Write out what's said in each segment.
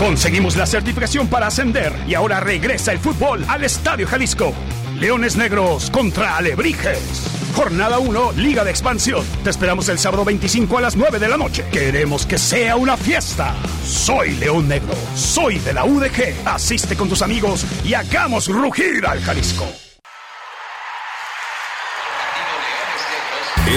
Conseguimos la certificación para ascender y ahora regresa el fútbol al Estadio Jalisco. Leones Negros contra Alebrijes. Jornada 1, Liga de Expansión. Te esperamos el sábado 25 a las 9 de la noche. Queremos que sea una fiesta. Soy León Negro. Soy de la UDG. Asiste con tus amigos y hagamos rugir al Jalisco.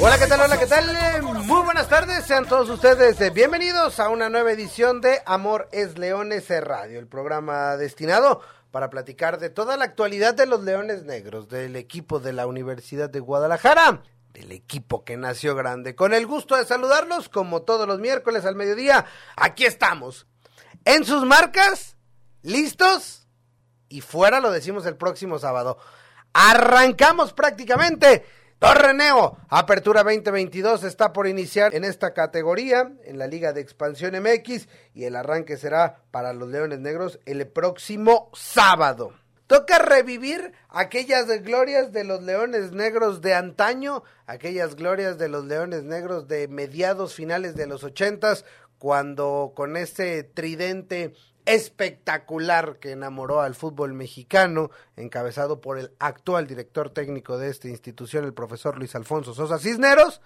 Hola, ¿qué tal? Hola, ¿qué tal? Muy buenas tardes, sean todos ustedes eh, bienvenidos a una nueva edición de Amor es Leones Radio, el programa destinado para platicar de toda la actualidad de los Leones Negros, del equipo de la Universidad de Guadalajara, del equipo que nació grande. Con el gusto de saludarlos, como todos los miércoles al mediodía, aquí estamos. En sus marcas, listos y fuera lo decimos el próximo sábado. Arrancamos prácticamente. Torreneo, Apertura 2022 está por iniciar en esta categoría, en la Liga de Expansión MX, y el arranque será para los Leones Negros el próximo sábado. Toca revivir aquellas glorias de los Leones Negros de antaño, aquellas glorias de los Leones Negros de mediados finales de los ochentas, cuando con ese tridente espectacular que enamoró al fútbol mexicano, encabezado por el actual director técnico de esta institución, el profesor Luis Alfonso Sosa Cisneros,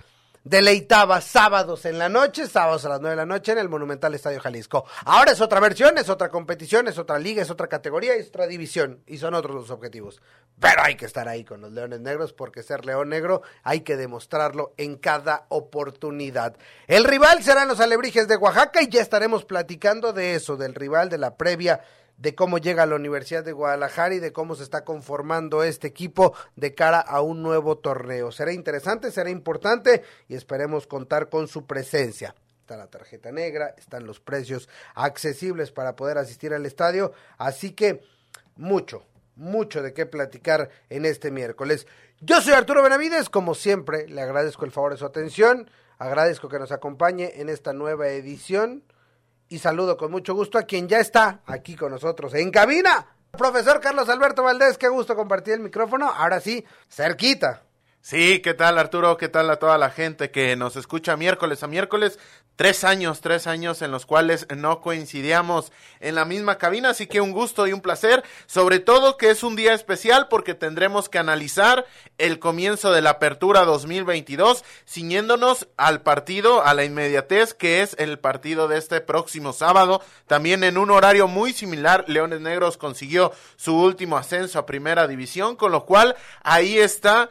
deleitaba sábados en la noche, sábados a las nueve de la noche en el Monumental Estadio Jalisco. Ahora es otra versión, es otra competición, es otra liga, es otra categoría, es otra división y son otros los objetivos. Pero hay que estar ahí con los Leones Negros porque ser León Negro hay que demostrarlo en cada oportunidad. El rival serán los Alebrijes de Oaxaca y ya estaremos platicando de eso, del rival de la previa de cómo llega a la Universidad de Guadalajara y de cómo se está conformando este equipo de cara a un nuevo torneo. Será interesante, será importante y esperemos contar con su presencia. Está la tarjeta negra, están los precios accesibles para poder asistir al estadio, así que mucho, mucho de qué platicar en este miércoles. Yo soy Arturo Benavides, como siempre, le agradezco el favor de su atención, agradezco que nos acompañe en esta nueva edición y saludo con mucho gusto a quien ya está aquí con nosotros en cabina. Profesor Carlos Alberto Valdés, qué gusto compartir el micrófono. Ahora sí, cerquita. Sí, ¿qué tal Arturo? ¿Qué tal a toda la gente que nos escucha miércoles a miércoles? Tres años, tres años en los cuales no coincidíamos en la misma cabina, así que un gusto y un placer, sobre todo que es un día especial porque tendremos que analizar el comienzo de la apertura 2022, ciñéndonos al partido, a la inmediatez, que es el partido de este próximo sábado, también en un horario muy similar, Leones Negros consiguió su último ascenso a primera división, con lo cual ahí está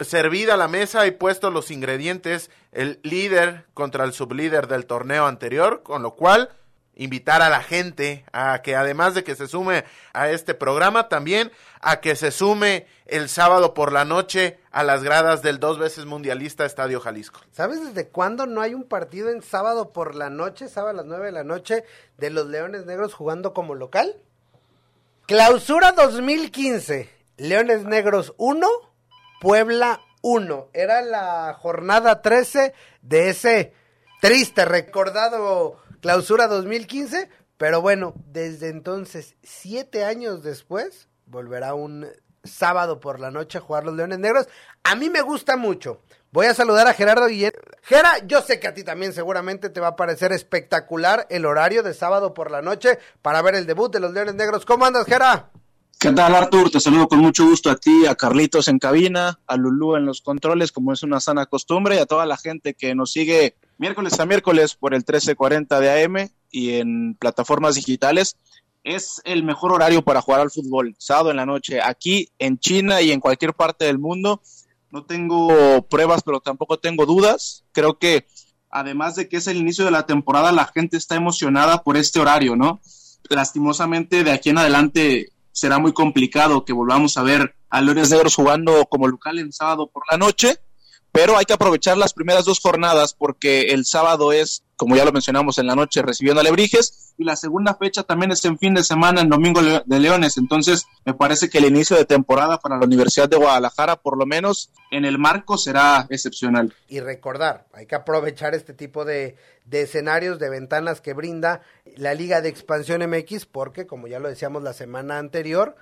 servida la mesa y puesto los ingredientes el líder contra el sublíder del torneo anterior, con lo cual invitar a la gente a que además de que se sume a este programa, también a que se sume el sábado por la noche a las gradas del dos veces mundialista Estadio Jalisco. ¿Sabes desde cuándo no hay un partido en sábado por la noche, sábado a las nueve de la noche, de los Leones Negros jugando como local? Clausura 2015, Leones Negros 1, Puebla 1. Era la jornada 13 de ese triste, recordado clausura 2015. Pero bueno, desde entonces, siete años después, volverá un sábado por la noche a jugar los Leones Negros. A mí me gusta mucho. Voy a saludar a Gerardo Guillén. Gera, yo sé que a ti también seguramente te va a parecer espectacular el horario de sábado por la noche para ver el debut de los Leones Negros. ¿Cómo andas, Gera? ¿Qué tal, Artur? Te saludo con mucho gusto a ti, a Carlitos en cabina, a Lulú en los controles, como es una sana costumbre, y a toda la gente que nos sigue miércoles a miércoles por el 1340 de AM y en plataformas digitales. Es el mejor horario para jugar al fútbol, sábado en la noche, aquí en China y en cualquier parte del mundo. No tengo pruebas, pero tampoco tengo dudas. Creo que además de que es el inicio de la temporada, la gente está emocionada por este horario, ¿no? Lastimosamente, de aquí en adelante será muy complicado que volvamos a ver a Leones Negros jugando como local en sábado por la noche, pero hay que aprovechar las primeras dos jornadas porque el sábado es, como ya lo mencionamos en la noche, recibiendo a Lebrijes y la segunda fecha también es en fin de semana, en Domingo de Leones. Entonces, me parece que el inicio de temporada para la Universidad de Guadalajara, por lo menos en el marco, será excepcional. Y recordar, hay que aprovechar este tipo de, de escenarios, de ventanas que brinda la Liga de Expansión MX, porque, como ya lo decíamos la semana anterior,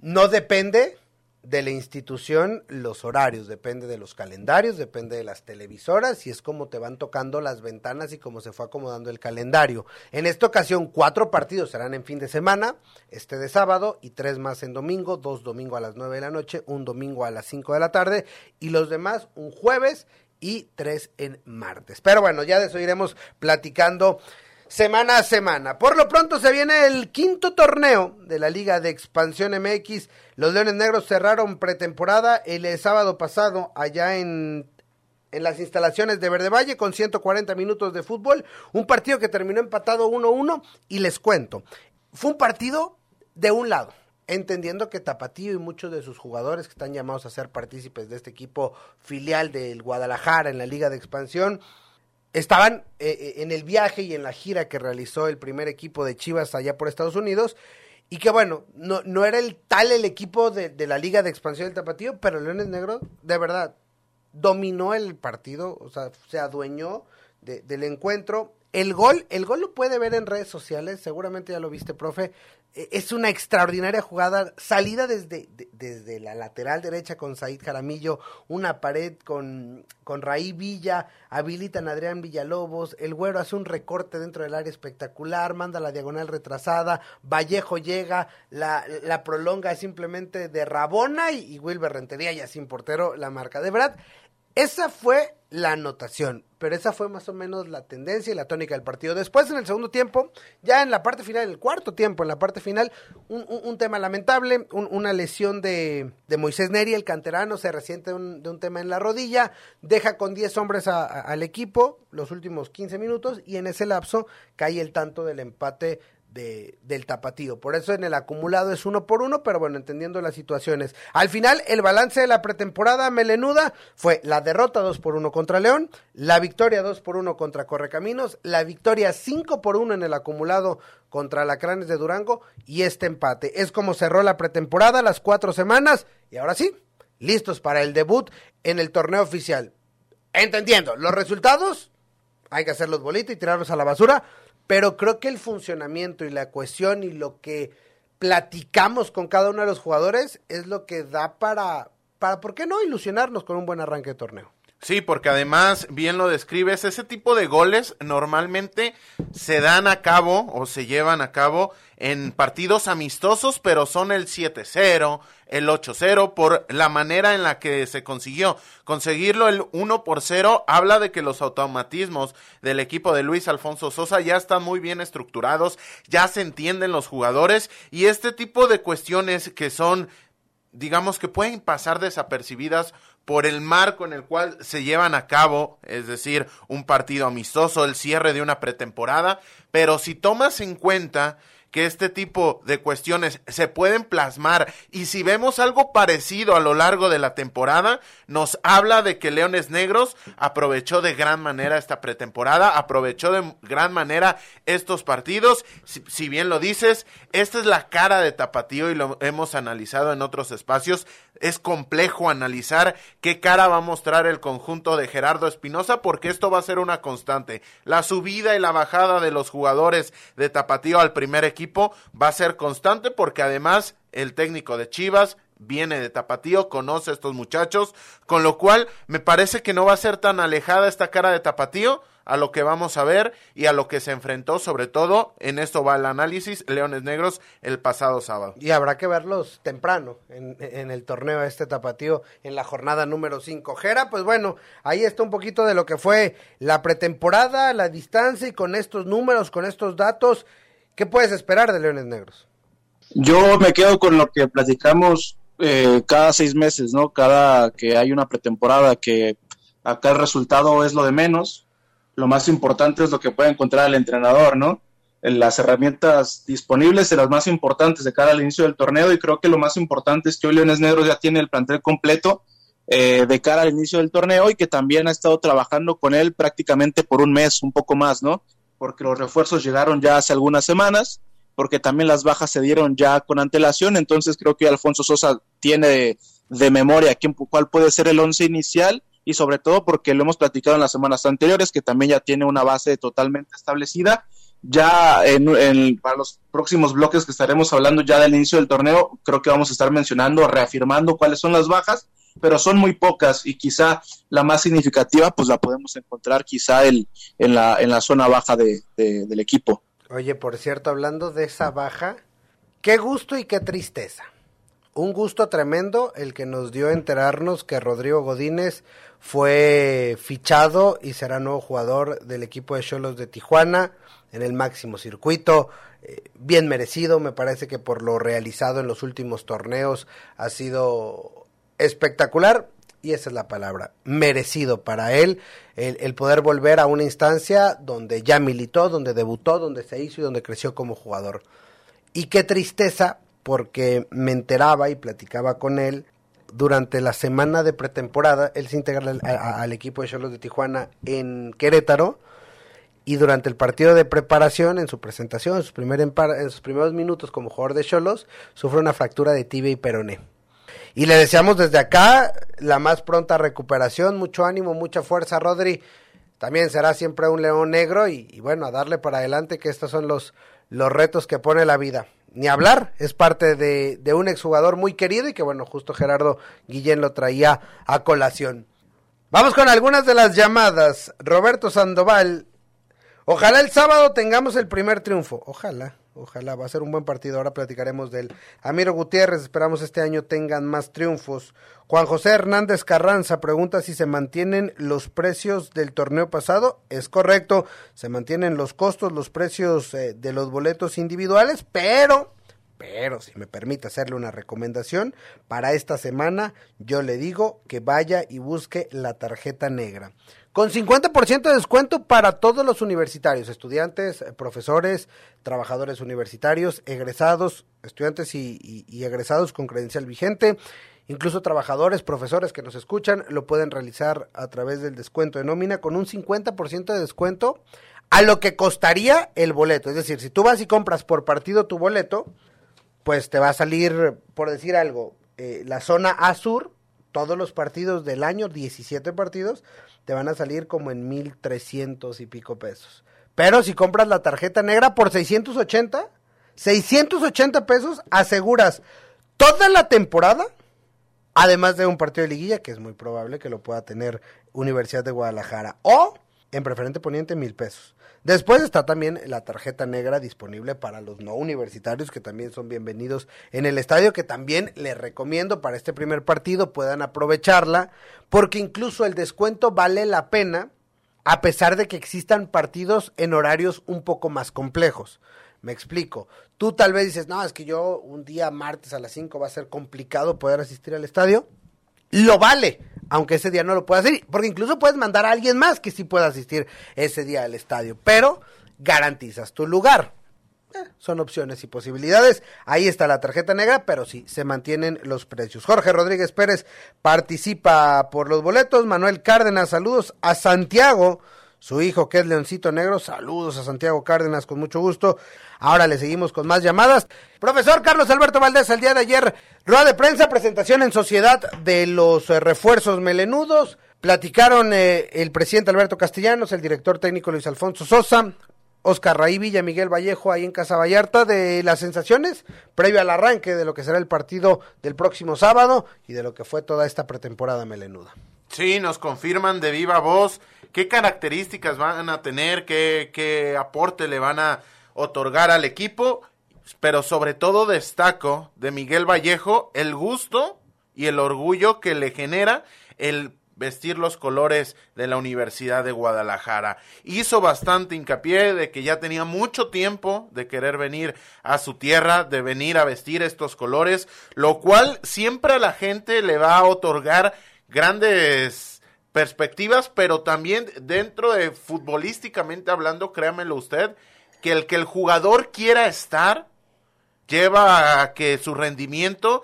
no depende de la institución los horarios, depende de los calendarios, depende de las televisoras y es como te van tocando las ventanas y cómo se fue acomodando el calendario. En esta ocasión, cuatro partidos serán en fin de semana, este de sábado y tres más en domingo, dos domingo a las nueve de la noche, un domingo a las cinco de la tarde y los demás un jueves y tres en martes. Pero bueno, ya de eso iremos platicando semana a semana. Por lo pronto se viene el quinto torneo de la Liga de Expansión MX. Los Leones Negros cerraron pretemporada el sábado pasado allá en, en las instalaciones de Verde Valle con 140 minutos de fútbol. Un partido que terminó empatado 1-1 y les cuento. Fue un partido de un lado. Entendiendo que Tapatío y muchos de sus jugadores que están llamados a ser partícipes de este equipo filial del Guadalajara en la Liga de Expansión, estaban eh, eh, en el viaje y en la gira que realizó el primer equipo de Chivas allá por Estados Unidos. Y que bueno, no, no era el tal el equipo de, de la Liga de Expansión del Tapatío, pero Leones Negro, de verdad, dominó el partido, o sea, se adueñó de, del encuentro. El gol, el gol lo puede ver en redes sociales, seguramente ya lo viste, profe. E, es una extraordinaria jugada, salida desde, desde la lateral derecha con Said Jaramillo, una pared con, con Raí Villa, habilitan a Adrián Villalobos, el güero hace un recorte dentro del área espectacular, manda la diagonal retrasada, Vallejo llega, la, la prolonga simplemente de Rabona y, y Wilber Rentería ya sin portero la marca. De verdad, esa fue la anotación, pero esa fue más o menos la tendencia y la tónica del partido. Después, en el segundo tiempo, ya en la parte final, en el cuarto tiempo, en la parte final, un, tema lamentable, un, una lesión de, Moisés Neri, el canterano, se resiente de un, tema en la rodilla, deja con 10 hombres al equipo los últimos 15 minutos y en ese lapso cae el tanto del empate de, del tapatío. Por eso en el acumulado es uno por uno, pero bueno, entendiendo las situaciones. Al final, el balance de la pretemporada melenuda fue la derrota 2 por 1 contra León, la victoria 2 por 1 contra Correcaminos, la victoria 5 por 1 en el acumulado contra Lacranes de Durango y este empate. Es como cerró la pretemporada, las cuatro semanas, y ahora sí, listos para el debut en el torneo oficial. Entendiendo, los resultados, hay que hacerlos bolitos y tirarlos a la basura, pero creo que el funcionamiento y la cohesión y lo que platicamos con cada uno de los jugadores es lo que da para, para ¿por qué no ilusionarnos con un buen arranque de torneo? Sí, porque además, bien lo describes, ese tipo de goles normalmente se dan a cabo o se llevan a cabo en partidos amistosos, pero son el 7-0, el 8-0, por la manera en la que se consiguió. Conseguirlo el 1 por 0 habla de que los automatismos del equipo de Luis Alfonso Sosa ya están muy bien estructurados, ya se entienden los jugadores y este tipo de cuestiones que son digamos que pueden pasar desapercibidas por el marco en el cual se llevan a cabo, es decir, un partido amistoso, el cierre de una pretemporada, pero si tomas en cuenta que este tipo de cuestiones se pueden plasmar. Y si vemos algo parecido a lo largo de la temporada, nos habla de que Leones Negros aprovechó de gran manera esta pretemporada, aprovechó de gran manera estos partidos, si, bien lo dices, esta es la cara de Tapatío y lo hemos analizado en otros espacios, es complejo analizar qué cara va a mostrar el conjunto de Gerardo Espinosa porque esto va a ser una constante. La subida y la bajada de los jugadores de Tapatío al primer equipo va a ser constante porque además el técnico de Chivas viene de Tapatío, conoce a estos muchachos, con lo cual me parece que no va a ser tan alejada esta cara de Tapatío a lo que vamos a ver y a lo que se enfrentó, sobre todo, en esto va el análisis, Leones Negros el pasado sábado. Y habrá que verlos temprano en, en el torneo este tapatío en la jornada número 5. Jera, pues bueno, ahí está un poquito de lo que fue la pretemporada, la distancia y con estos números, con estos datos, ¿qué puedes esperar de Leones Negros? Yo me quedo con lo que platicamos eh, cada seis meses, ¿no? Cada que hay una pretemporada que acá el resultado es lo de menos, lo más importante es lo que puede encontrar el entrenador, ¿no? Las herramientas disponibles, de las más importantes de cara al inicio del torneo, y creo que lo más importante es que hoy Leones Negros ya tiene el plantel completo eh, de cara al inicio del torneo y que también ha estado trabajando con él prácticamente por un mes, un poco más, ¿no? Porque los refuerzos llegaron ya hace algunas semanas, porque también las bajas se dieron ya con antelación, entonces creo que Alfonso Sosa tiene de, memoria quién, cuál puede ser el once inicial y sobre todo porque lo hemos platicado en las semanas anteriores, que también ya tiene una base totalmente establecida. Ya en, para los próximos bloques que estaremos hablando ya del inicio del torneo, creo que vamos a estar mencionando, reafirmando cuáles son las bajas, pero son muy pocas y quizá la más significativa pues la podemos encontrar quizá el, en, la, en la zona baja de, del equipo. Oye, por cierto, hablando de esa baja, qué gusto y qué tristeza. Un gusto tremendo el que nos dio enterarnos que Rodrigo Godínez fue fichado y será nuevo jugador del equipo de Cholos de Tijuana en el máximo circuito. Eh, bien merecido, me parece que por lo realizado en los últimos torneos ha sido espectacular y esa es la palabra, merecido para él el, poder volver a una instancia donde ya militó, donde debutó, donde se hizo y donde creció como jugador. Y qué tristeza porque me enteraba y platicaba con él durante la semana de pretemporada, él se integra al, equipo de Cholos de Tijuana en Querétaro y durante el partido de preparación, en su presentación, en sus, en sus primeros minutos como jugador de Cholos, sufre una fractura de tibia y peroné. Y le deseamos desde acá la más pronta recuperación, mucho ánimo, mucha fuerza, Rodri. También será siempre un león negro y, bueno, a darle para adelante que estos son los, los retos que pone la vida ni hablar, es parte de, de, un exjugador muy querido y que bueno, justo Gerardo Guillén lo traía a colación. Vamos con algunas de las llamadas. Roberto Sandoval, ojalá el sábado tengamos el primer triunfo, ojalá. Ojalá, va a ser un buen partido. Ahora platicaremos del Amiro Gutiérrez. Esperamos este año tengan más triunfos. Juan José Hernández Carranza pregunta si se mantienen los precios del torneo pasado. Es correcto, se mantienen los costos, los precios eh, de los boletos individuales, pero pero si me permite hacerle una recomendación, para esta semana yo le digo que vaya y busque la tarjeta negra. Con 50% de descuento para todos los universitarios, estudiantes, profesores, trabajadores universitarios, egresados, estudiantes y, egresados con credencial vigente, incluso trabajadores, profesores que nos escuchan, lo pueden realizar a través del descuento de nómina con un 50% de descuento a lo que costaría el boleto. Es decir, si tú vas y compras por partido tu boleto, pues te va a salir, por decir algo, eh, la zona A sur, todos los partidos del año, 17 partidos, te van a salir como en 1300 y pico pesos. Pero si compras la tarjeta negra por 680, 680 pesos, aseguras toda la temporada, además de un partido de liguilla, que es muy probable que lo pueda tener Universidad de Guadalajara, o en preferente poniente mil pesos. Después está también la tarjeta negra disponible para los no universitarios que también son bienvenidos en el estadio, que también les recomiendo para este primer partido puedan aprovecharla, porque incluso el descuento vale la pena a pesar de que existan partidos en horarios un poco más complejos. Me explico. Tú tal vez dices, no, es que yo un día martes a las 5 va a ser complicado poder asistir al estadio. Lo vale, aunque ese día no lo pueda hacer, porque incluso puedes mandar a alguien más que sí pueda asistir ese día al estadio, pero garantizas tu lugar. Eh, son opciones y posibilidades. Ahí está la tarjeta negra, pero sí, se mantienen los precios. Jorge Rodríguez Pérez participa por los boletos. Manuel Cárdenas, saludos a Santiago su hijo que es Leoncito Negro. Saludos a Santiago Cárdenas con mucho gusto. Ahora le seguimos con más llamadas. Profesor Carlos Alberto Valdés, el día de ayer, rueda de prensa, presentación en sociedad de los eh, refuerzos melenudos. Platicaron eh, el presidente Alberto Castellanos, el director técnico Luis Alfonso Sosa, Oscar Raí Villa, Miguel Vallejo ahí en Casa Vallarta de las sensaciones previo al arranque de lo que será el partido del próximo sábado y de lo que fue toda esta pretemporada melenuda. Sí, nos confirman de viva voz qué características van a tener, qué, qué aporte le van a otorgar al equipo, pero sobre todo destaco de Miguel Vallejo el gusto y el orgullo que le genera el vestir los colores de la Universidad de Guadalajara. Hizo bastante hincapié de que ya tenía mucho tiempo de querer venir a su tierra, de venir a vestir estos colores, lo cual siempre a la gente le va a otorgar grandes perspectivas, pero también dentro de futbolísticamente hablando, créamelo usted, que el que el jugador quiera estar lleva a que su rendimiento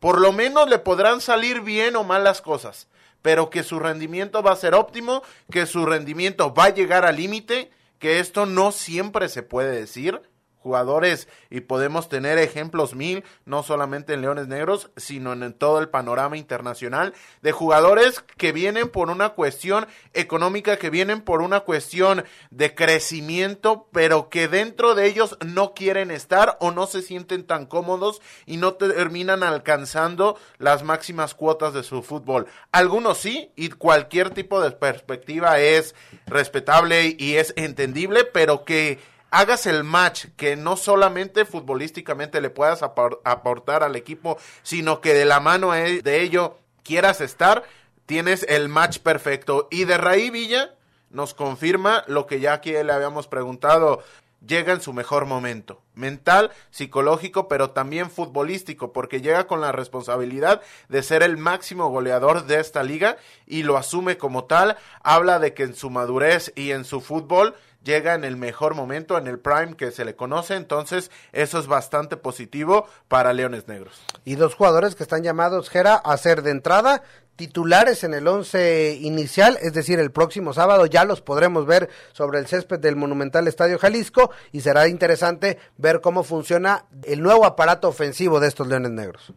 por lo menos le podrán salir bien o mal las cosas, pero que su rendimiento va a ser óptimo, que su rendimiento va a llegar al límite, que esto no siempre se puede decir jugadores y podemos tener ejemplos mil, no solamente en Leones Negros, sino en todo el panorama internacional, de jugadores que vienen por una cuestión económica, que vienen por una cuestión de crecimiento, pero que dentro de ellos no quieren estar o no se sienten tan cómodos y no terminan alcanzando las máximas cuotas de su fútbol. Algunos sí, y cualquier tipo de perspectiva es respetable y es entendible, pero que hagas el match que no solamente futbolísticamente le puedas aportar al equipo, sino que de la mano e-, de ello quieras estar, tienes el match perfecto. Y de Raí Villa nos confirma lo que ya aquí le habíamos preguntado. Llega en su mejor momento, mental, psicológico, pero también futbolístico, porque llega con la responsabilidad de ser el máximo goleador de esta liga y lo asume como tal. Habla de que en su madurez y en su fútbol llega en el mejor momento, en el prime que se le conoce, entonces eso es bastante positivo para Leones Negros. Y dos jugadores que están llamados, Jera, a ser de entrada titulares en el once inicial, es decir, el próximo sábado ya los podremos ver sobre el césped del Monumental Estadio Jalisco y será interesante ver cómo funciona el nuevo aparato ofensivo de estos Leones Negros.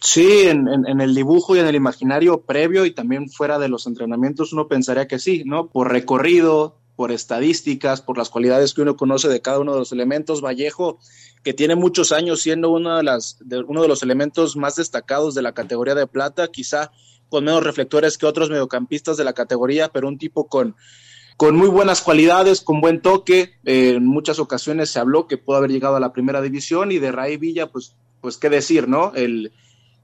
Sí, en, en, el dibujo y en el imaginario previo y también fuera de los entrenamientos uno pensaría que sí, ¿no? Por recorrido, por estadísticas, por las cualidades que uno conoce de cada uno de los elementos. Vallejo, que tiene muchos años siendo uno de, las, de, uno de los elementos más destacados de la categoría de plata, quizá con menos reflectores que otros mediocampistas de la categoría, pero un tipo con, con muy buenas cualidades, con buen toque. Eh, en muchas ocasiones se habló que pudo haber llegado a la primera división y de Ray Villa, pues, pues qué decir, ¿no? El,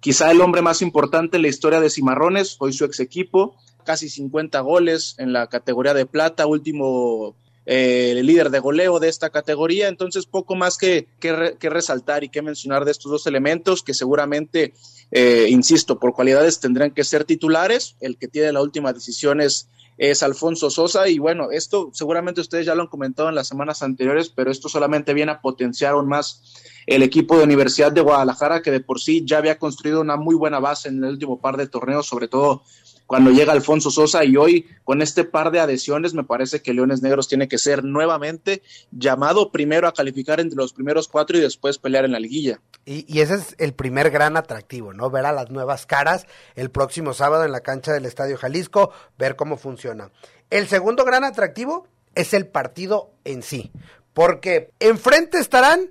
quizá el hombre más importante en la historia de Cimarrones, hoy su ex equipo, casi 50 goles en la categoría de plata, último eh, líder de goleo de esta categoría. Entonces, poco más que, que, resaltar y que mencionar de estos dos elementos que seguramente, eh, insisto, por cualidades tendrán que ser titulares. El que tiene la última decisión es, es Alfonso Sosa. Y bueno, esto seguramente ustedes ya lo han comentado en las semanas anteriores, pero esto solamente viene a potenciar aún más el equipo de Universidad de Guadalajara, que de por sí ya había construido una muy buena base en el último par de torneos, sobre todo cuando llega Alfonso Sosa y hoy con este par de adhesiones me parece que Leones Negros tiene que ser nuevamente llamado primero a calificar entre los primeros cuatro y después pelear en la liguilla. Y, ese es el primer gran atractivo, ¿no? Ver a las nuevas caras el próximo sábado en la cancha del Estadio Jalisco, ver cómo funciona. El segundo gran atractivo es el partido en sí, porque enfrente estarán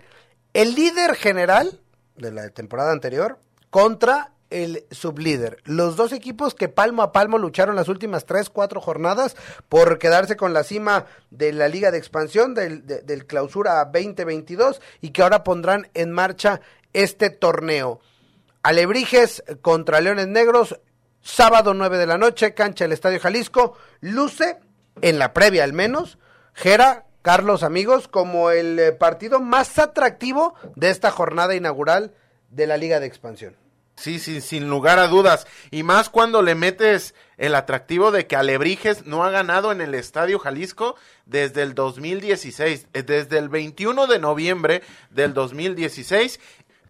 el líder general de la temporada anterior contra el sublíder. Los dos equipos que palmo a palmo lucharon las últimas tres, cuatro jornadas por quedarse con la cima de la Liga de Expansión del, del Clausura 2022 y que ahora pondrán en marcha este torneo. Alebrijes contra Leones Negros, sábado 9 de la noche, cancha del Estadio Jalisco. Luce, en la previa al menos, Jera, Carlos, amigos, como el eh, partido más atractivo de esta jornada inaugural de la Liga de Expansión. Sí, sí, sin lugar a dudas. Y más cuando le metes el atractivo de que Alebrijes no ha ganado en el Estadio Jalisco desde el 2016, eh, desde el 21 de noviembre del 2016.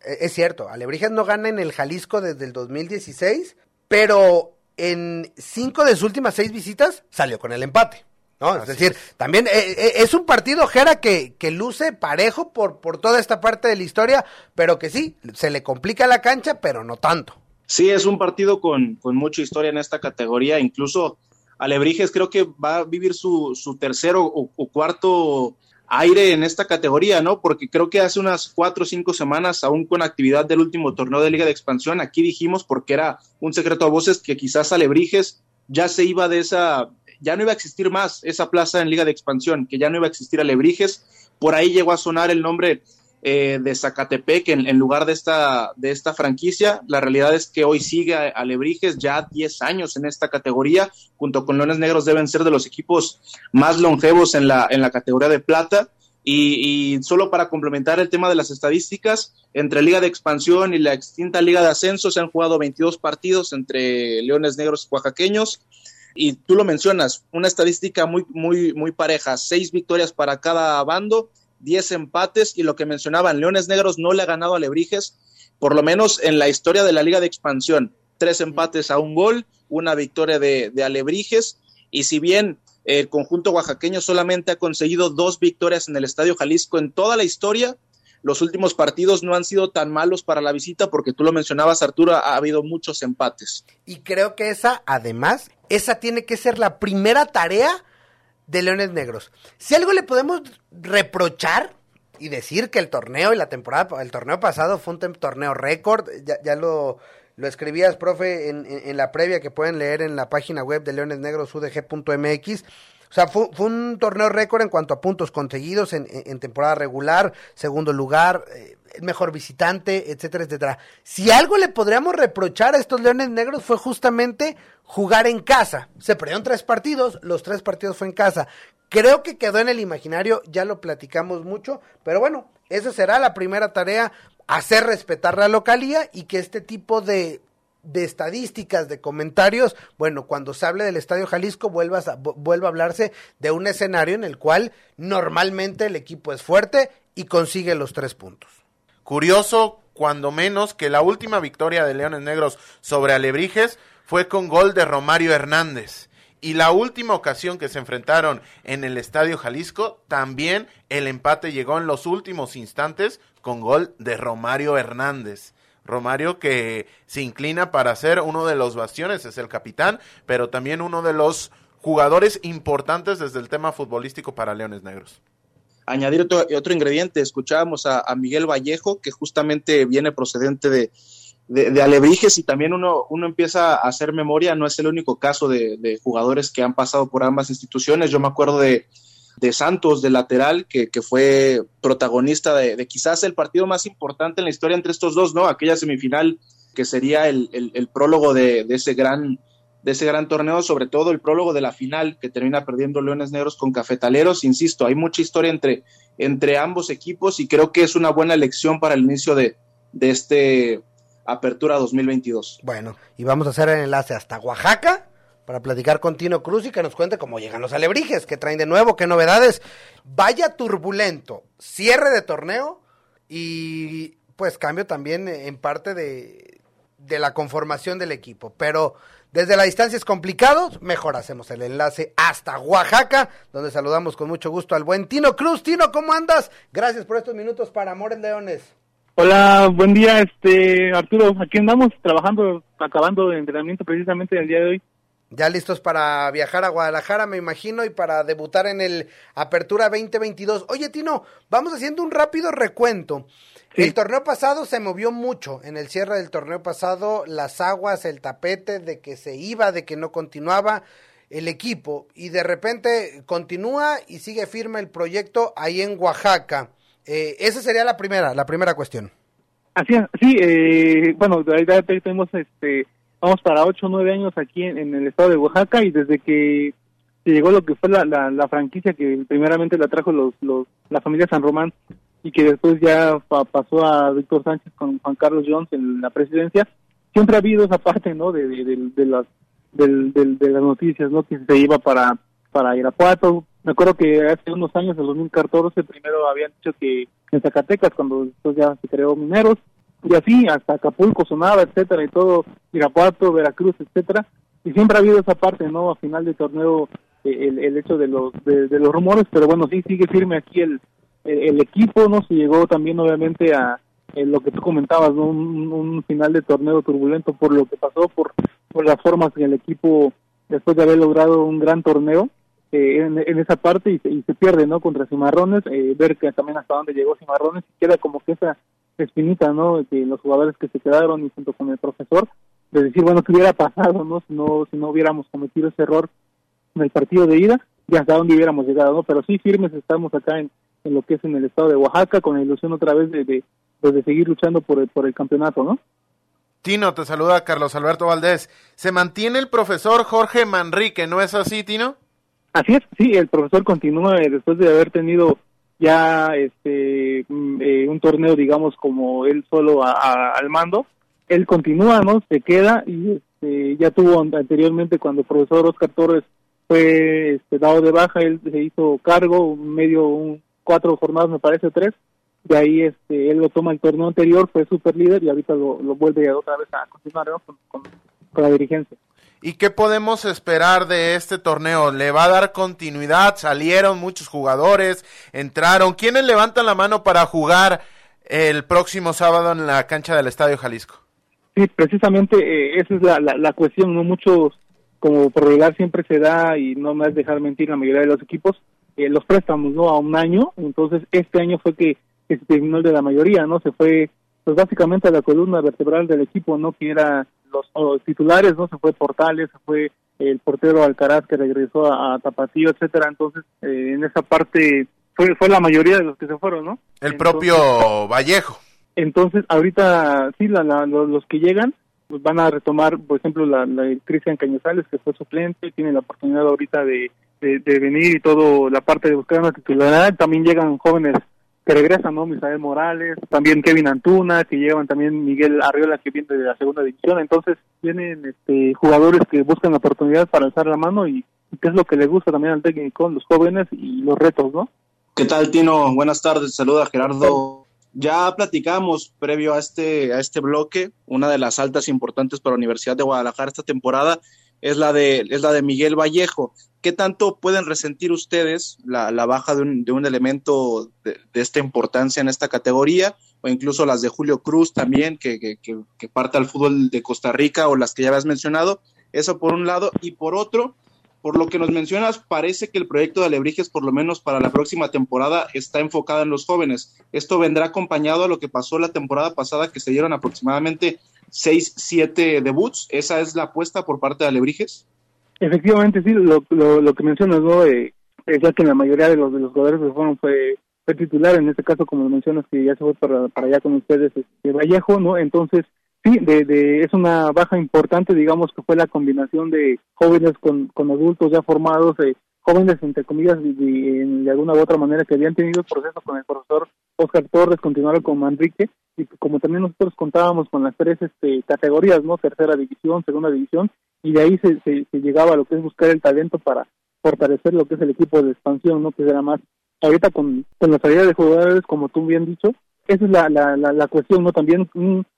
E, es cierto, Alebrijes no gana en el Jalisco desde el 2016, pero en cinco de sus últimas seis visitas salió con el empate. ¿No? es decir, también eh, eh, es un partido, Jera, que, que luce parejo por, por toda esta parte de la historia, pero que sí, se le complica la cancha, pero no tanto. Sí, es un partido con, con mucha historia en esta categoría, incluso Alebrijes creo que va a vivir su, su tercero o, o, cuarto aire en esta categoría, ¿no? Porque creo que hace unas cuatro o cinco semanas, aún con actividad del último torneo de Liga de Expansión, aquí dijimos, porque era un secreto a voces, que quizás Alebrijes ya se iba de esa, ya no iba a existir más esa plaza en Liga de Expansión, que ya no iba a existir Alebrijes. Por ahí llegó a sonar el nombre eh, de Zacatepec en, lugar de esta, de esta franquicia. La realidad es que hoy sigue Alebrijes ya 10 años en esta categoría, junto con Leones Negros deben ser de los equipos más longevos en la, en la categoría de plata. Y, y, solo para complementar el tema de las estadísticas, entre Liga de Expansión y la extinta Liga de Ascenso se han jugado 22 partidos entre Leones Negros y Oaxaqueños y tú lo mencionas, una estadística muy, muy, muy pareja, seis victorias para cada bando, diez empates, y lo que mencionaban, Leones Negros no le ha ganado a por lo menos en la historia de la Liga de Expansión, tres empates a un gol, una victoria de, de Alebrijes, y si bien el conjunto oaxaqueño solamente ha conseguido dos victorias en el Estadio Jalisco en toda la historia, los últimos partidos no han sido tan malos para la visita porque tú lo mencionabas, Arturo, ha habido muchos empates. Y creo que esa, además, esa tiene que ser la primera tarea de Leones Negros. Si algo le podemos reprochar y decir que el torneo y la temporada, el torneo pasado fue un torneo récord, ya, lo, lo escribías, profe, en, la previa que pueden leer en la página web de Leones Negros udg.mx. O sea, fue, un torneo récord en cuanto a puntos conseguidos en, temporada regular, segundo lugar, eh, mejor visitante, etcétera, etcétera. Si algo le podríamos reprochar a estos Leones Negros fue justamente jugar en casa. Se perdieron tres partidos, los tres partidos fue en casa. Creo que quedó en el imaginario, ya lo platicamos mucho, pero bueno, esa será la primera tarea, hacer respetar la localía y que este tipo de de estadísticas, de comentarios, bueno, cuando se hable del Estadio Jalisco vuelvas a, vuelva a hablarse de un escenario en el cual normalmente el equipo es fuerte y consigue los tres puntos. Curioso, cuando menos, que la última victoria de Leones Negros sobre Alebrijes fue con gol de Romario Hernández. Y la última ocasión que se enfrentaron en el Estadio Jalisco, también el empate llegó en los últimos instantes con gol de Romario Hernández. Romario que se inclina para ser uno de los bastiones, es el capitán, pero también uno de los jugadores importantes desde el tema futbolístico para Leones Negros. Añadir otro, ingrediente, escuchábamos a, Miguel Vallejo, que justamente viene procedente de, de, Alebrijes y también uno, uno empieza a hacer memoria, no es el único caso de jugadores que han pasado por ambas instituciones, yo me acuerdo de, de Santos de lateral, que, que fue protagonista de, quizás el partido más importante en la historia entre estos dos, ¿no? Aquella semifinal que sería el, el, prólogo de, de, ese gran, de ese gran torneo, sobre todo el prólogo de la final que termina perdiendo Leones Negros con Cafetaleros. Insisto, hay mucha historia entre, entre ambos equipos y creo que es una buena elección para el inicio de, de este Apertura 2022. Bueno, y vamos a hacer el enlace hasta Oaxaca para platicar con Tino Cruz y que nos cuente cómo llegan los alebrijes, qué traen de nuevo, qué novedades. Vaya turbulento, cierre de torneo y pues cambio también en parte de, de la conformación del equipo. Pero desde la distancia es complicado, mejor hacemos el enlace hasta Oaxaca, donde saludamos con mucho gusto al buen Tino Cruz. Tino, ¿cómo andas? Gracias por estos minutos para Amores Leones. Hola, buen día, este Arturo. Aquí andamos trabajando, acabando el entrenamiento precisamente el día de hoy. Ya listos para viajar a Guadalajara, me imagino, y para debutar en el Apertura 2022. Oye, Tino, vamos haciendo un rápido recuento. El torneo pasado se movió mucho. En el cierre del torneo pasado, las aguas, el tapete de que se iba, de que no continuaba el equipo. Y de repente continúa y sigue firme el proyecto ahí en Oaxaca. Eh, esa sería la primera, la primera cuestión. Así es, sí, eh, bueno, ya tenemos este vamos para ocho o nueve años aquí en, el estado de Oaxaca y desde que se llegó lo que fue la, la, franquicia que primeramente la trajo los, los, la familia San Román y que después ya pasó a Víctor Sánchez con Juan Carlos Jones en la presidencia, siempre ha habido esa parte, ¿no? De, de, las de las noticias, ¿no? Que se iba para para Irapuato. Me acuerdo que hace unos años, en 2014, primero habían dicho que en Zacatecas, cuando después ya se creó Mineros, y así hasta Acapulco sonaba, etcétera, y todo, Irapuato, Veracruz, etcétera, y siempre ha habido esa parte, ¿no? A final del torneo, eh, el, el hecho de los de, los rumores, pero bueno, sí sigue firme aquí el, el, equipo, ¿no? Se llegó también, obviamente, a lo que tú comentabas, ¿no? Un, final de torneo turbulento por lo que pasó, por, por las formas en el equipo, después de haber logrado un gran torneo, eh, en, en, esa parte y se, y se pierde, ¿no? Contra Cimarrones, eh, ver que también hasta dónde llegó Cimarrones, queda como que esa espinita, ¿no? Que los jugadores que se quedaron y junto con el profesor, de decir, bueno, ¿qué hubiera pasado, no? Si no, si no hubiéramos cometido ese error en el partido de ida y hasta dónde hubiéramos llegado, ¿no? Pero sí, firmes estamos acá en, en lo que es en el estado de Oaxaca, con la ilusión otra vez de, de, pues de seguir luchando por el, por el campeonato, ¿no? Tino, te saluda Carlos Alberto Valdés. Se mantiene el profesor Jorge Manrique, ¿no es así, Tino? Así es, sí, el profesor continúa eh, después de haber tenido ya este mm, eh, un torneo digamos como él solo al mando él continúa no se queda y este, ya tuvo anteriormente cuando el profesor Oscar Torres fue este, dado de baja él se hizo cargo medio un, cuatro jornadas me parece tres de ahí este él lo toma el torneo anterior, fue super líder y ahorita lo, vuelve otra vez a continuar con, la dirigencia. ¿Y qué podemos esperar de este torneo? ¿Le va a dar continuidad? Salieron muchos jugadores, entraron. ¿Quiénes levantan la mano para jugar el próximo sábado en la cancha del Estadio Jalisco? Sí, precisamente eh, esa es la, cuestión, ¿no? Muchos, como por regular siempre se da, y no me es dejar mentir la mayoría de los equipos, eh, los préstamos, ¿no? A un año, entonces este año fue que, se terminó el de la mayoría, ¿no? Se fue, pues básicamente a la columna vertebral del equipo, ¿no? Que era los, titulares, ¿no? Se fue Portales, se fue el portero Alcaraz que regresó a, Tapatío, etcétera, entonces eh, en esa parte fue, fue la mayoría de los que se fueron, ¿no? El propio Vallejo. Entonces, ahorita sí, la, los, que llegan pues van a retomar, por ejemplo, la, la Cristian Cañazales, que fue suplente, tiene la oportunidad ahorita de, de, venir y todo, la parte de buscar una titularidad. También llegan jóvenes que regresan, ¿no? Misael Morales, también Kevin Antuna, que llevan también Miguel Arriola, que viene de la segunda división. Entonces, vienen este, jugadores que buscan la oportunidad para alzar la mano y, y qué es lo que le gusta también al técnico, los jóvenes y los retos, ¿no? ¿Qué tal, Tino? Buenas tardes. Saluda Gerardo. Ya platicamos previo a este, a este bloque, una de las altas importantes para la Universidad de Guadalajara esta temporada es la de, es la de Miguel Vallejo. ¿Qué tanto pueden resentir ustedes la, baja de un, de un elemento de, esta importancia en esta categoría? O incluso las de Julio Cruz también, que, que, que, que parte al fútbol de Costa Rica, o las que ya habías mencionado. Eso por un lado. Y por otro, por lo que nos mencionas, parece que el proyecto de Alebrijes, por lo menos para la próxima temporada, está enfocado en los jóvenes. Esto vendrá acompañado a lo que pasó la temporada pasada, que se dieron aproximadamente 6, 7 debuts. ¿Esa es la apuesta por parte de Alebrijes? Efectivamente, sí, lo, lo, que mencionas, ¿no? Eh, es ya que la mayoría de los de los jugadores que fueron fue, fue titular, en este caso, como mencionas, que ya se fue para, para allá con ustedes, este, Vallejo, ¿no? Entonces, Sí, de, es una baja importante, digamos que fue la combinación de jóvenes con, con adultos ya formados, eh, jóvenes entre comillas de, de, alguna u otra manera que habían tenido el proceso con el profesor Oscar Torres, continuaron con Manrique y como también nosotros contábamos con las tres este, categorías, no tercera división, segunda división y de ahí se, se, llegaba a lo que es buscar el talento para fortalecer lo que es el equipo de expansión, no que era más ahorita con, con la salida de jugadores como tú bien dicho esa es la, la, la, cuestión, ¿no? También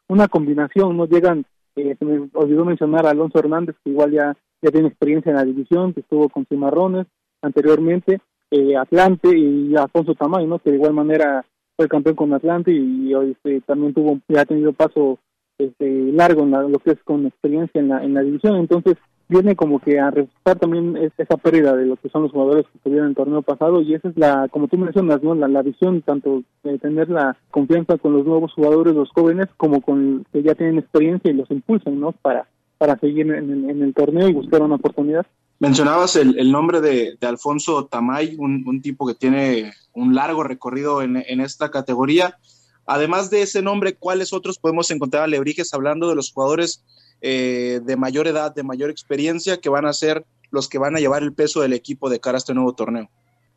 una combinación, ¿no? Llegan, eh, se me olvidó mencionar a Alonso Hernández, que igual ya, ya tiene experiencia en la división, que estuvo con Cimarrones anteriormente, eh, Atlante y Alfonso Tamayo, ¿no? Que de igual manera fue campeón con Atlante y, hoy este, también tuvo, ya ha tenido paso este, largo en lo que es con experiencia en la, en la división. Entonces, viene como que a reforzar también esa pérdida de lo que son los jugadores que tuvieron en el torneo pasado y esa es la, como tú mencionas, ¿no? la, visión tanto de tener la confianza con los nuevos jugadores, los jóvenes, como con que ya tienen experiencia y los impulsan ¿no? para, para seguir en, el torneo y buscar una oportunidad. Mencionabas el, nombre de, Alfonso Tamay, un, tipo que tiene un largo recorrido en, en esta categoría. Además de ese nombre, ¿cuáles otros podemos encontrar a Lebrijes hablando de los jugadores eh, de mayor edad, de mayor experiencia, que van a ser los que van a llevar el peso del equipo de cara a este nuevo torneo.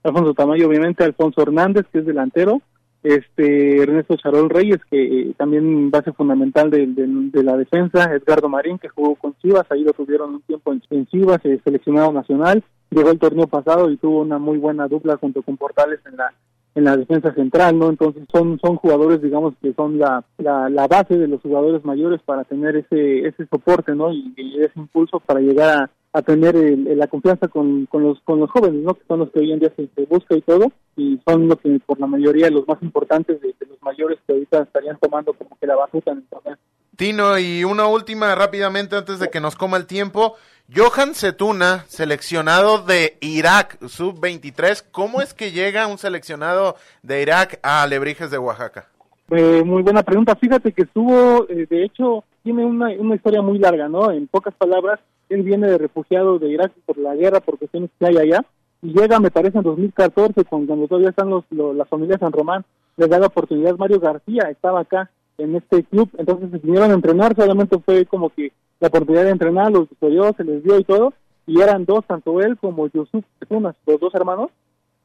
Alfonso Tamayo, obviamente, Alfonso Hernández, que es delantero, este Ernesto Charol Reyes, que eh, también base fundamental de, la defensa, Edgardo Marín, que jugó con Chivas, ahí lo tuvieron un tiempo en, en Chivas, eh, seleccionado nacional, llegó el torneo pasado y tuvo una muy buena dupla junto con Portales en la en la defensa central, ¿no? Entonces son son jugadores, digamos, que son la, la, base de los jugadores mayores para tener ese ese soporte, ¿no? Y, ese impulso para llegar a, tener la confianza con, con los con los jóvenes, ¿no? Que son los que hoy en día se, busca y todo, y son los que por la mayoría los más importantes de, los mayores que ahorita estarían tomando como que la batuta en el torneo. Tino, y una última rápidamente antes de que nos coma el tiempo. Johan Setuna, seleccionado de Irak, sub-23, ¿cómo es que llega un seleccionado de Irak a Alebrijes de Oaxaca? Eh, muy buena pregunta. Fíjate que estuvo, eh, de hecho, tiene una, una historia muy larga, ¿no? En pocas palabras, él viene de refugiado de Irak por la guerra, por cuestiones que hay allá, y llega, me parece, en 2014, cuando todavía están los, la familia San Román, les da la oportunidad Mario García, estaba acá en este club, entonces se vinieron a entrenar, solamente fue como que la oportunidad de entrenar, los estudió, se les dio y todo, y eran dos, tanto él como Yusuf los dos hermanos,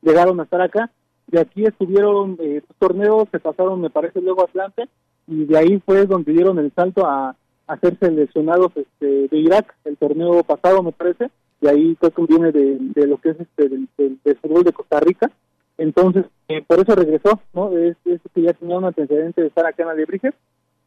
llegaron a estar acá, de aquí estuvieron eh, torneos, se pasaron, me parece, luego a Atlante, y de ahí fue donde dieron el salto a, a ser seleccionados este, de Irak, el torneo pasado, me parece, y ahí fue que viene de, lo que es este, del, fútbol de Costa Rica, entonces eh, por eso regresó, ¿no? Es, que ya tenía un antecedente de estar acá en Alebrijes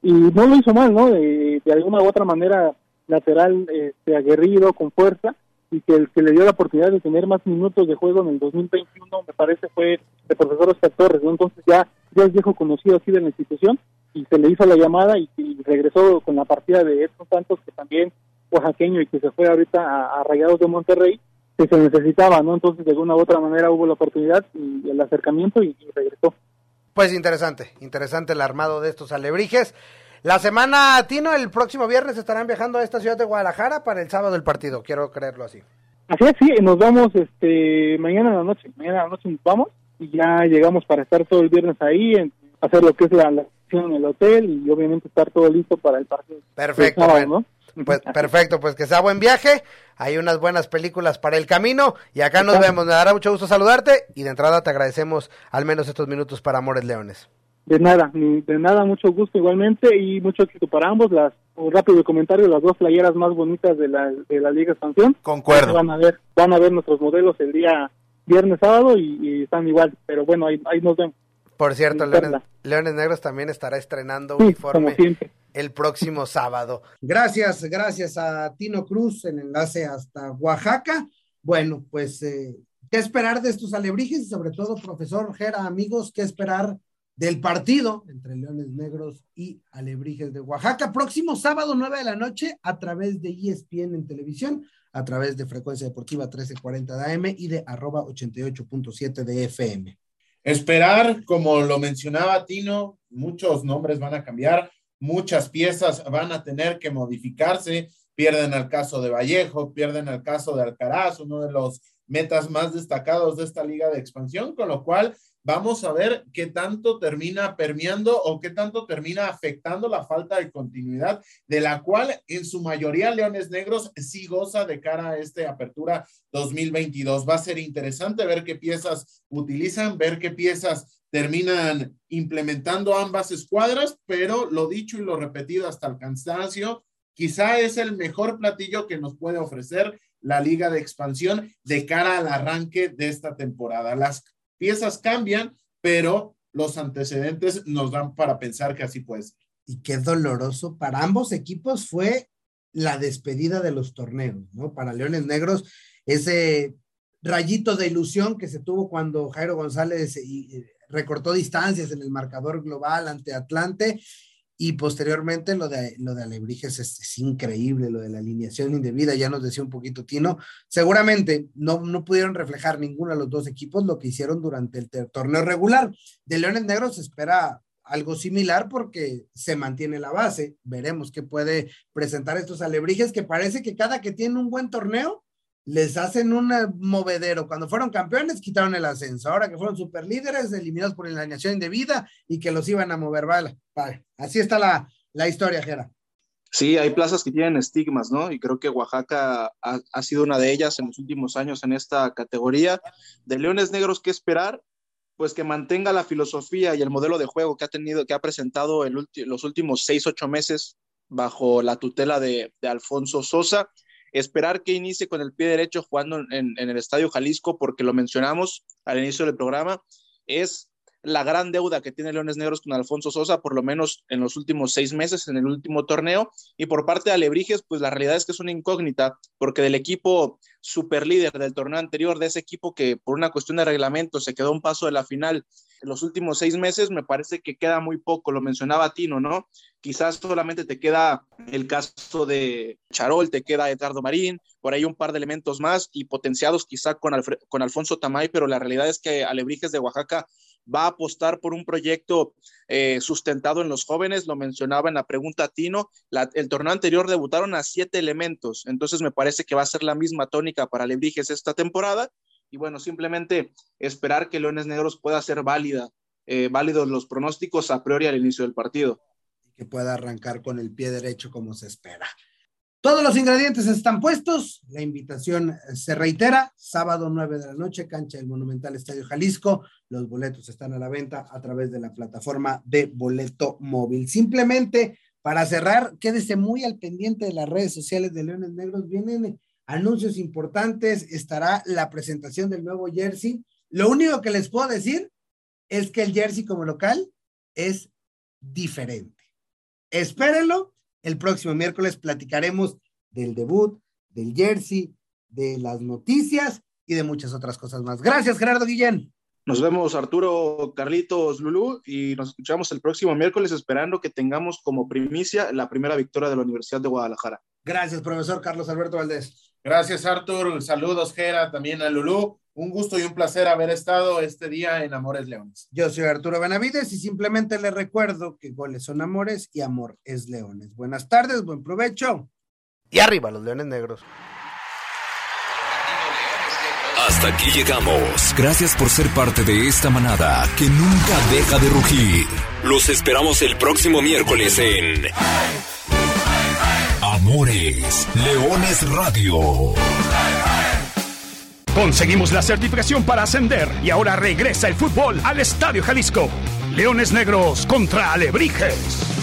y no lo hizo mal, ¿no? De, de alguna u otra manera lateral este, aguerrido, con fuerza, y que el que le dio la oportunidad de tener más minutos de juego en el 2021, me parece, fue el profesor Oscar Torres, ¿no? Entonces ya, ya es viejo conocido así de la institución, y se le hizo la llamada y, regresó con la partida de Edson Santos, que también oaxaqueño y que se fue ahorita a, Rayados de Monterrey, que se necesitaba, ¿no? Entonces de alguna u otra manera hubo la oportunidad y el acercamiento y, y regresó. Pues interesante, interesante el armado de estos alebrijes. La semana, Tino, el próximo viernes estarán viajando a esta ciudad de Guadalajara para el sábado del partido, quiero creerlo así. Así es, sí, nos vamos este mañana en la noche, mañana en la noche nos vamos y ya llegamos para estar todo el viernes ahí, en hacer lo que es la, la en el hotel y obviamente estar todo listo para el partido. Perfecto, Pues perfecto, pues que sea buen viaje, hay unas buenas películas para el camino y acá nos vemos, me dará mucho gusto saludarte y de entrada te agradecemos al menos estos minutos para Amores Leones. De nada, de nada, mucho gusto igualmente y mucho éxito para ambos. Las, un rápido comentario, las dos playeras más bonitas de la, de la Liga Expansión. Concuerdo. Van a ver, van a ver nuestros modelos el día viernes, sábado y, están igual, pero bueno, ahí, ahí nos vemos. Por cierto, Leones, Negros también estará estrenando uniforme el próximo sábado. Gracias, gracias a Tino Cruz en enlace hasta Oaxaca. Bueno, pues, eh, ¿qué esperar de estos alebrijes? Y sobre todo, profesor Jera, amigos, ¿qué esperar del partido entre Leones Negros y Alebrijes de Oaxaca. Próximo sábado, 9 de la noche, a través de ESPN en televisión, a través de Frecuencia Deportiva 1340 de AM y de arroba 88.7 de FM. Esperar, como lo mencionaba Tino, muchos nombres van a cambiar, muchas piezas van a tener que modificarse. Pierden el caso de Vallejo, pierden el caso de Alcaraz, uno de los metas más destacados de esta liga de expansión, con lo cual vamos a ver qué tanto termina permeando o qué tanto termina afectando la falta de continuidad, de la cual en su mayoría Leones Negros sí goza de cara a esta apertura 2022. Va a ser interesante ver qué piezas utilizan, ver qué piezas terminan implementando ambas escuadras, pero lo dicho y lo repetido hasta el cansancio, quizá es el mejor platillo que nos puede ofrecer la liga de expansión de cara al arranque de esta temporada. Las piezas cambian, pero los antecedentes nos dan para pensar que así puede ser. Y qué doloroso para ambos equipos fue la despedida de los torneos, ¿no? Para Leones Negros, ese rayito de ilusión que se tuvo cuando Jairo González eh, recortó distancias en el marcador global ante Atlante y posteriormente lo de, lo de Alebrijes es, increíble, lo de la alineación indebida, ya nos decía un poquito Tino. Seguramente no, no pudieron reflejar ninguno de los dos equipos lo que hicieron durante el torneo regular. De Leones Negros se espera algo similar porque se mantiene la base. Veremos qué puede presentar estos Alebrijes que parece que cada que tiene un buen torneo les hacen un movedero. Cuando fueron campeones, quitaron el ascenso. Ahora que fueron superlíderes, eliminados por la alineación indebida y que los iban a mover. Vale, vale. Así está la, la historia, Jera. Sí, hay plazas que tienen estigmas, ¿no? Y creo que Oaxaca ha, sido una de ellas en los últimos años en esta categoría. De Leones Negros, ¿qué esperar? Pues que mantenga la filosofía y el modelo de juego que ha tenido, que ha presentado en los últimos seis, ocho meses bajo la tutela de Alfonso Sosa esperar que inicie con el pie derecho jugando en, el Estadio Jalisco, porque lo mencionamos al inicio del programa, es la gran deuda que tiene Leones Negros con Alfonso Sosa, por lo menos en los últimos seis meses, en el último torneo. Y por parte de Alebrijes, pues la realidad es que es una incógnita, porque del equipo super líder del torneo anterior, de ese equipo que por una cuestión de reglamento se quedó un paso de la final los últimos seis meses, me parece que queda muy poco, lo mencionaba Tino, ¿no? Quizás solamente te queda el caso de Charol, te queda Edgardo Marín, por ahí un par de elementos más y potenciados quizá con, con Alfonso Tamay, pero la realidad es que Alebrijes de Oaxaca va a apostar por un proyecto eh, sustentado en los jóvenes, lo mencionaba en la pregunta Tino, el torneo anterior debutaron a siete elementos, entonces me parece que va a ser la misma tónica para Alebrijes esta temporada y bueno, simplemente esperar que Leones Negros pueda ser válida, eh, válidos los pronósticos a priori al inicio del partido. Y que pueda arrancar con el pie derecho como se espera. Todos los ingredientes están puestos. La invitación se reitera. Sábado 9 de la noche, cancha del Monumental Estadio Jalisco. Los boletos están a la venta a través de la plataforma de boleto móvil. Simplemente para cerrar, quédese muy al pendiente de las redes sociales de Leones Negros. Vienen anuncios importantes, estará la presentación del nuevo jersey Lo único que les puedo decir es que el jersey como local es diferente. Espérenlo. El próximo miércoles platicaremos del debut, del jersey, de las noticias y de muchas otras cosas más. Gracias, Gerardo Guillén. Nos vemos, Arturo, Carlitos, Lulú, y nos escuchamos el próximo miércoles esperando que tengamos como primicia la primera victoria de la Universidad de Guadalajara. Gracias, profesor Carlos Alberto Valdés. Gracias, Artur. Saludos, Gera, también a Lulú. Un gusto y un placer haber estado este día en Amores Leones. Yo soy Arturo Benavides y simplemente les recuerdo que goles son amores y amor es leones. Buenas tardes, buen provecho. Y arriba los leones negros. Hasta aquí llegamos. Gracias por ser parte de esta manada que nunca deja de rugir. Los esperamos el próximo miércoles en Amores Leones Radio. Conseguimos la certificación para ascender y ahora regresa el fútbol al Estadio Jalisco. Leones Negros contra Alebrijes.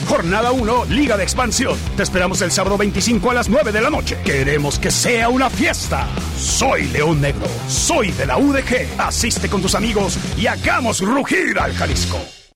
Jornada 1, Liga de Expansión. Te esperamos el sábado 25 a las 9 de la noche. Queremos que sea una fiesta. Soy León Negro, soy de la UDG. Asiste con tus amigos y hagamos rugir al Jalisco.